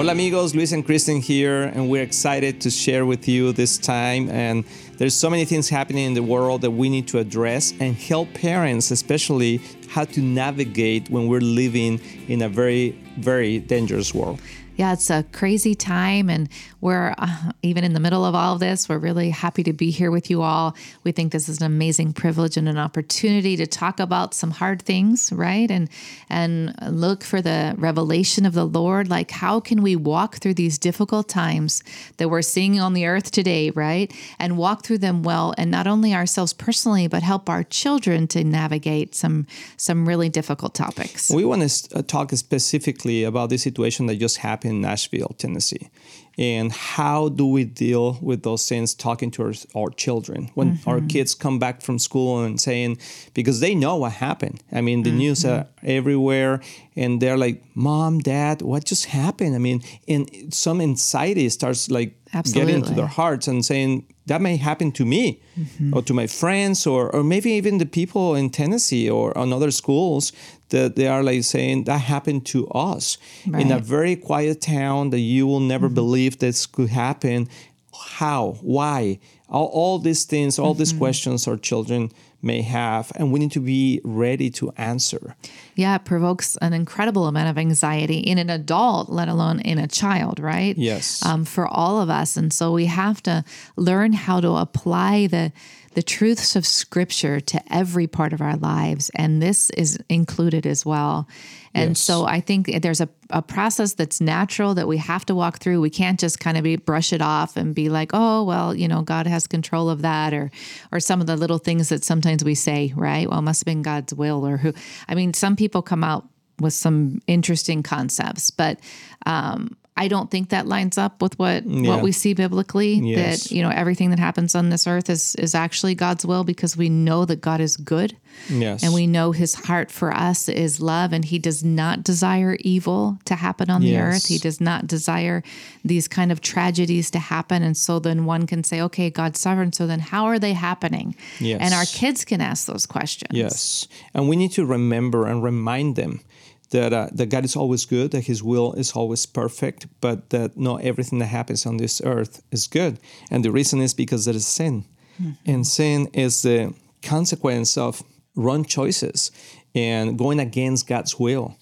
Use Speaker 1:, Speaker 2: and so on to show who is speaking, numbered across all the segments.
Speaker 1: Hola amigos, Luis and Kristen here, and we're excited to share with you this time. And there's so many things happening in the world that we need to address and help parents, especially how to navigate when we're living in a very, very dangerous world
Speaker 2: yeah, it's a crazy time. And we're uh, even in the middle of all of this. We're really happy to be here with you all. We think this is an amazing privilege and an opportunity to talk about some hard things, right? And and look for the revelation of the Lord. Like, how can we walk through these difficult times that we're seeing on the earth today, right? And walk through them well, and not only ourselves personally, but help our children to navigate some some really difficult topics.
Speaker 1: We want to uh, talk specifically about this situation that just happened in Nashville, Tennessee. And how do we deal with those things talking to our, our children when mm-hmm. our kids come back from school and saying, because they know what happened. I mean, the mm-hmm. news are everywhere and they're like, Mom, Dad, what just happened? I mean, and some anxiety starts like Absolutely. getting into their hearts and saying, that may happen to me mm-hmm. or to my friends or, or maybe even the people in Tennessee or on other schools that they are like saying that happened to us right. in a very quiet town that you will never mm-hmm. believe this could happen. How? Why? All, all these things, all mm-hmm. these questions our children may have, and we need to be ready to answer.
Speaker 2: Yeah, it provokes an incredible amount of anxiety in an adult, let alone in a child, right?
Speaker 1: Yes.
Speaker 2: Um, for all of us. And so we have to learn how to apply the the truths of Scripture to every part of our lives. And this is included as well. And yes. so I think there's a, a process that's natural that we have to walk through. We can't just kind of be brush it off and be like, oh, well, you know, God has control of that or or some of the little things that sometimes we say, right? Well, it must have been God's will or who I mean, some people come out with some interesting concepts, but um, I don't think that lines up with what yeah. what we see biblically. Yes. That you know everything that happens on this earth is is actually God's will because we know that God is good.
Speaker 1: Yes.
Speaker 2: And we know His heart for us is love, and He does not desire evil to happen on the earth. He does not desire these kind of tragedies to happen. And so then one can say, okay, God's sovereign. So then how are they happening?
Speaker 1: Yes.
Speaker 2: And our kids can ask those questions.
Speaker 1: Yes. And we need to remember and remind them that uh, that God is always good, that His will is always perfect, but that not everything that happens on this earth is good. And the reason is because there is sin, mm-hmm. and sin is the consequence of wrong choices and going against God's will.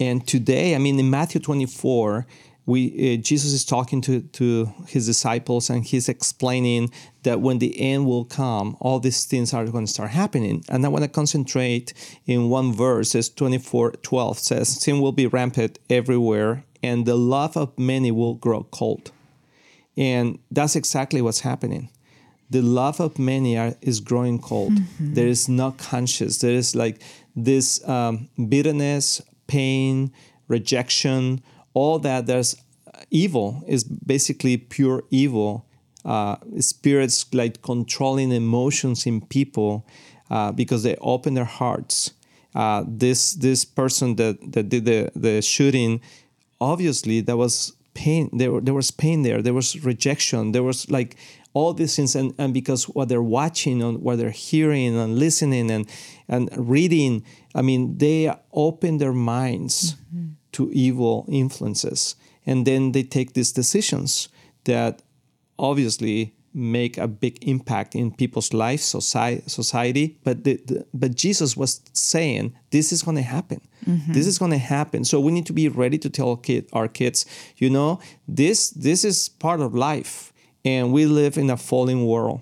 Speaker 1: And today, I mean, in Matthew 24, we uh, Jesus is talking to, to his disciples and he's explaining that when the end will come, all these things are going to start happening. And I want to concentrate in one verse, it's 24 12 says, Sin will be rampant everywhere, and the love of many will grow cold. And that's exactly what's happening. The love of many are, is growing cold. Mm-hmm. There is no conscience. There is like this um, bitterness, pain, rejection, all that there's evil is basically pure evil uh, spirits like controlling emotions in people uh, because they open their hearts. Uh, this this person that, that did the, the shooting obviously there was pain there, there was pain there there was rejection there was like all these things and, and because what they're watching and what they're hearing and listening and and reading i mean they open their minds. Mm-hmm to evil influences. And then they take these decisions that obviously make a big impact in people's lives, society. But the, the, but Jesus was saying this is going to happen. Mm-hmm. This is going to happen. So we need to be ready to tell kid, our kids, you know, this this is part of life, and we live in a fallen world,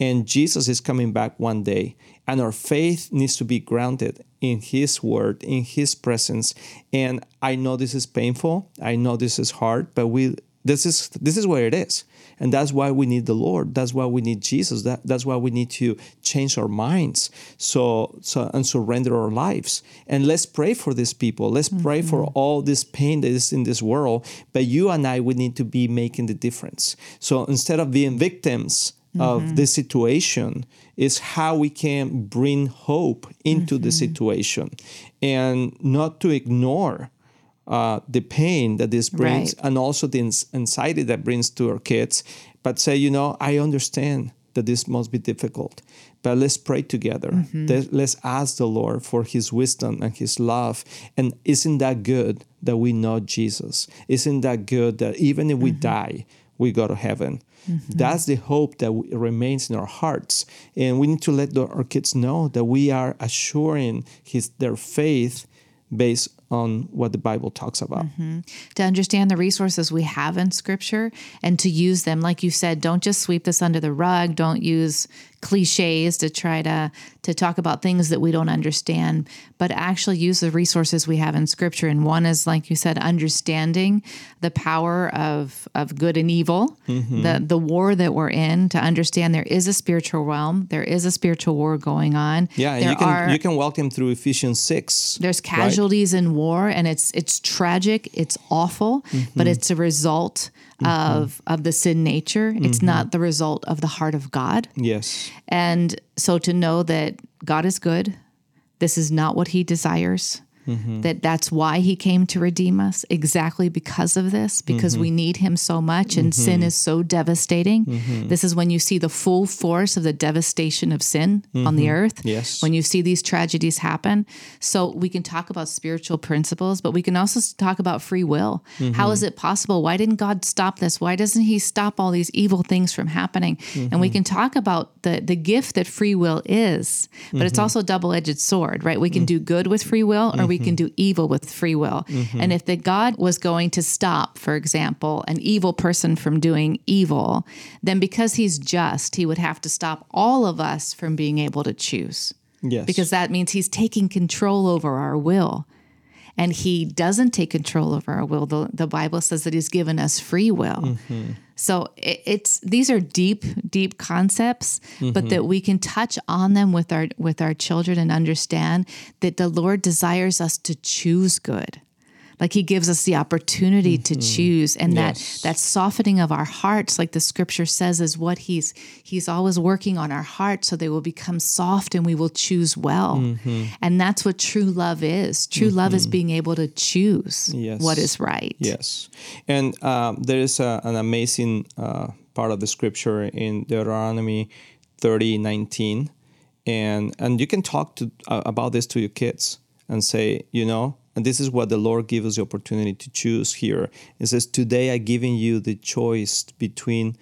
Speaker 1: and Jesus is coming back one day, and our faith needs to be grounded in His Word, in His presence. And I know this is painful. I know this is hard, but we this is this is where it is, and that's why we need the Lord. That's why we need Jesus. That that's why we need to change our minds, so so and surrender our lives. And let's pray for these people. Let's mm-hmm. pray for all this pain that is in this world. But you and I, we need to be making the difference. So instead of being victims mm-hmm. of this situation is how we can bring hope into mm-hmm. the situation and not to ignore uh, the pain that this brings right. and also the anxiety that brings to our kids but say you know i understand that this must be difficult, but let's pray together.
Speaker 2: Mm-hmm.
Speaker 1: Let's ask the Lord for His wisdom and His love. And isn't that good that we know Jesus? Isn't that good that even if we
Speaker 2: Mm-hmm.
Speaker 1: die, we go to heaven? Mm-hmm. That's the hope that remains in our hearts, and we need to let the, our kids know that we are assuring his their faith based on what the Bible talks about. Mm-hmm.
Speaker 2: to understand the resources we have in scripture and to use them like you said don't just sweep this under the rug don't use cliches to try to to talk about things that we don't understand but actually use the resources we have in scripture and one is like you said understanding the power of of good and evil mm-hmm. the the war that we're in to understand there is a spiritual realm there is a spiritual war going on
Speaker 1: Yeah,
Speaker 2: there
Speaker 1: you can
Speaker 2: are
Speaker 1: you can walk him through Ephesians six.
Speaker 2: there's
Speaker 1: right?
Speaker 2: casualties in war and it's it's tragic it's awful but mm-hmm. it's a result mm-hmm. of of the sin nature. It's not mm-hmm. the result of the heart of god.
Speaker 1: Yes.
Speaker 2: and so to know that god is good this is not what he desires Mm-hmm. that that's why he came to redeem us exactly because of this because we mm-hmm. need him so much and mm-hmm. sin is so devastating. This is when you see the full force of the devastation of sin on the earth
Speaker 1: Yes.
Speaker 2: when you see these tragedies happen. So we can talk about spiritual principles but we can also talk about free will. How is it possible? Why didn't god stop this? Why doesn't he stop all these evil things from happening? And we can talk about the the gift that free will is but it's also a double-edged sword right? We can mm. do good with free will or mm. we can mm-hmm. do evil with free will mm-hmm. and if the god was going to stop for example an evil person from doing evil then because he's just he would have to stop all of us from being able to choose
Speaker 1: Yes.
Speaker 2: because that means he's taking control over our will. And he doesn't take control over our will. The, the Bible says that he's given us free will. Mm-hmm. So it, it's these are deep, deep concepts, but mm-hmm. that we can touch on them with our with our children and understand that the Lord desires us to choose good. Like he gives us the opportunity to choose and
Speaker 1: Yes.
Speaker 2: that that softening of our hearts like the scripture says is what he's he's always working on our hearts so they will become soft and we will choose well.
Speaker 1: Mm-hmm.
Speaker 2: And that's what true love is. True love is being able to choose
Speaker 1: Yes.
Speaker 2: what is right.
Speaker 1: Yes, and um, there is a, an amazing uh, part of the scripture in Deuteronomy thirty nineteen, and and you can talk to uh, about this to your kids and say, you know, and this is what the Lord gives us the opportunity to choose here. It says, "Today i giving you the choice between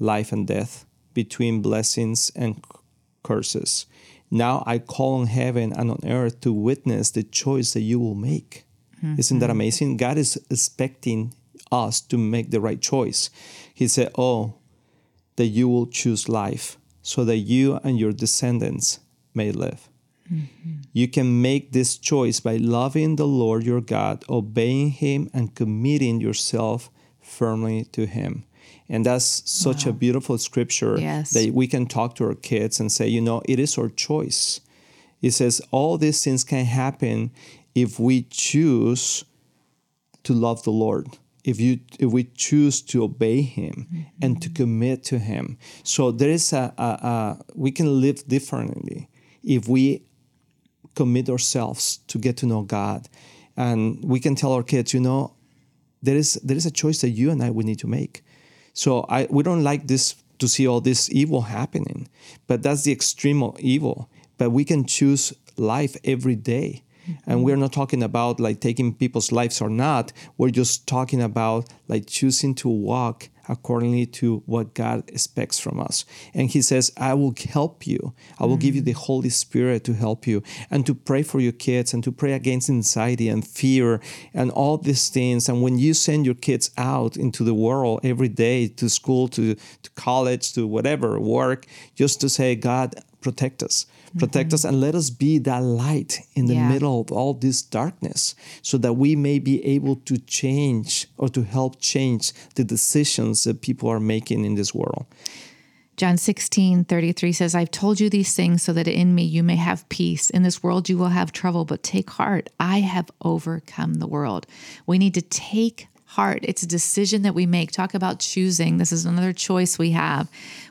Speaker 1: life and death, between blessings and curses. Now I call on heaven and on earth to witness the choice that you will make." Mm-hmm. Isn't that amazing? God is expecting us to make the right choice. He said, Oh, that you will choose life so that you and your descendants may live. Mm-hmm. You can make this choice by loving the Lord your God, obeying Him, and committing yourself firmly to Him. And that's such a beautiful scripture
Speaker 2: Yes.
Speaker 1: that we can talk to our kids and say, you know, it is our choice. It says all these things can happen if we choose to love the Lord. If you if we choose to obey Him and to mm-hmm. commit to Him, so there is a, a, a we can live differently if we commit ourselves to get to know God, and we can tell our kids, you know, there is there is a choice that you and I would need to make. So I we don't like this to see all this evil happening, but that's the extreme of evil. But we can choose life every day. And we're not talking about like taking people's lives or not. We're just talking about like choosing to walk accordingly to what God expects from us. And He says, I will help you. I will give you the Holy Spirit to help you and to pray for your kids and to pray against anxiety and fear and all these things. And when you send your kids out into the world every day to school, to, to college, to whatever, work, just to say, God, protect us mm-hmm. protect us and let us be that light in the
Speaker 2: Yeah.
Speaker 1: middle of all this darkness so that we may be able to change or to help change the decisions that people are making in this world
Speaker 2: John 16, 33 says, I've told you these things so that in me you may have peace. In this world you will have trouble, but take heart. I have overcome the world. We need to take heart. It's a decision that we make. Talk about choosing. This is another choice we have.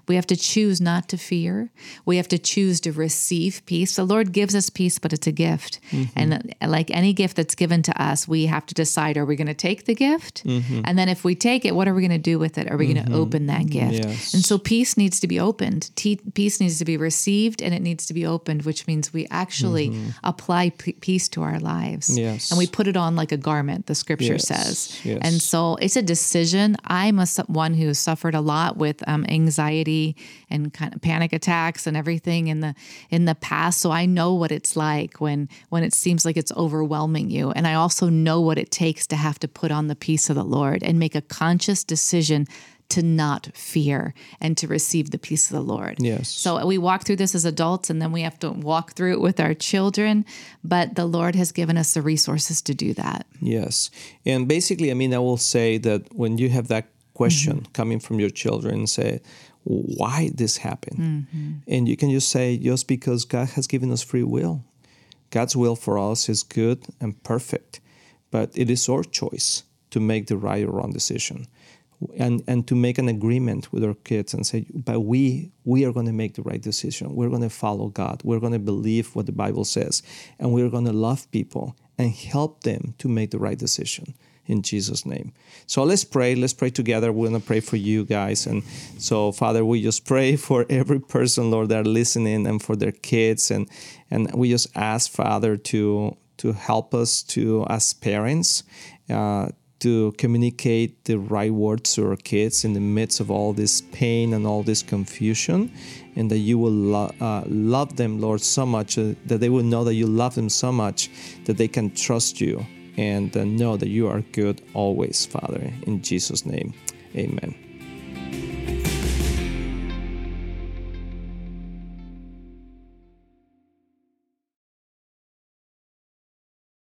Speaker 2: We have to choose not to fear. We have to choose to receive peace. The Lord gives us peace, but it's a gift. Mm-hmm. And uh, like any gift that's given to us, we have to decide are we going to take the gift? Mm-hmm. And then if we take it, what are we going to do with it? Are we mm-hmm. going to open that gift? Yes. And so peace needs to be opened. peace needs to be received and it needs to be opened, which means we actually mm-hmm. apply p- peace to our lives.
Speaker 1: Yes.
Speaker 2: And we put it on like a garment, the scripture
Speaker 1: yes.
Speaker 2: says.
Speaker 1: Yes.
Speaker 2: And so it's a decision. I'm a, one who suffered a lot with um, anxiety and kind of panic attacks and everything in the in the past. So I know what it's like when when it seems like it's overwhelming you. And I also know what it takes to have to put on the peace of the Lord and make a conscious decision to not fear and to receive the peace of the Lord.
Speaker 1: Yes.
Speaker 2: So we walk through this as adults and then we have to walk through it with our children, but the Lord has given us the resources to do that.
Speaker 1: Yes. And basically, I mean, I will say that when you have that question mm-hmm. coming from your children, say, why this happened? Mm-hmm. And you can just say, just because God has given us free will. God's will for us is good and perfect, but it is our choice to make the right or wrong decision and and to make an agreement with our kids and say but we we are going to make the right decision. We're going to follow god. We're going to believe what the bible says and we're going to love people and help them to make the right decision in jesus name. So let's pray. Let's pray together. We're going to pray for you guys. And so father we just pray for every person lord that are listening and for their kids. And and we just ask father to to help us to as parents uh, to communicate the right words to our kids in the midst of all this pain and all this confusion, and that you will lo- uh, love them, Lord, so much uh, that they will know that you love them so much that they can trust you and uh, know that you are good always, Father. In Jesus' name, amen.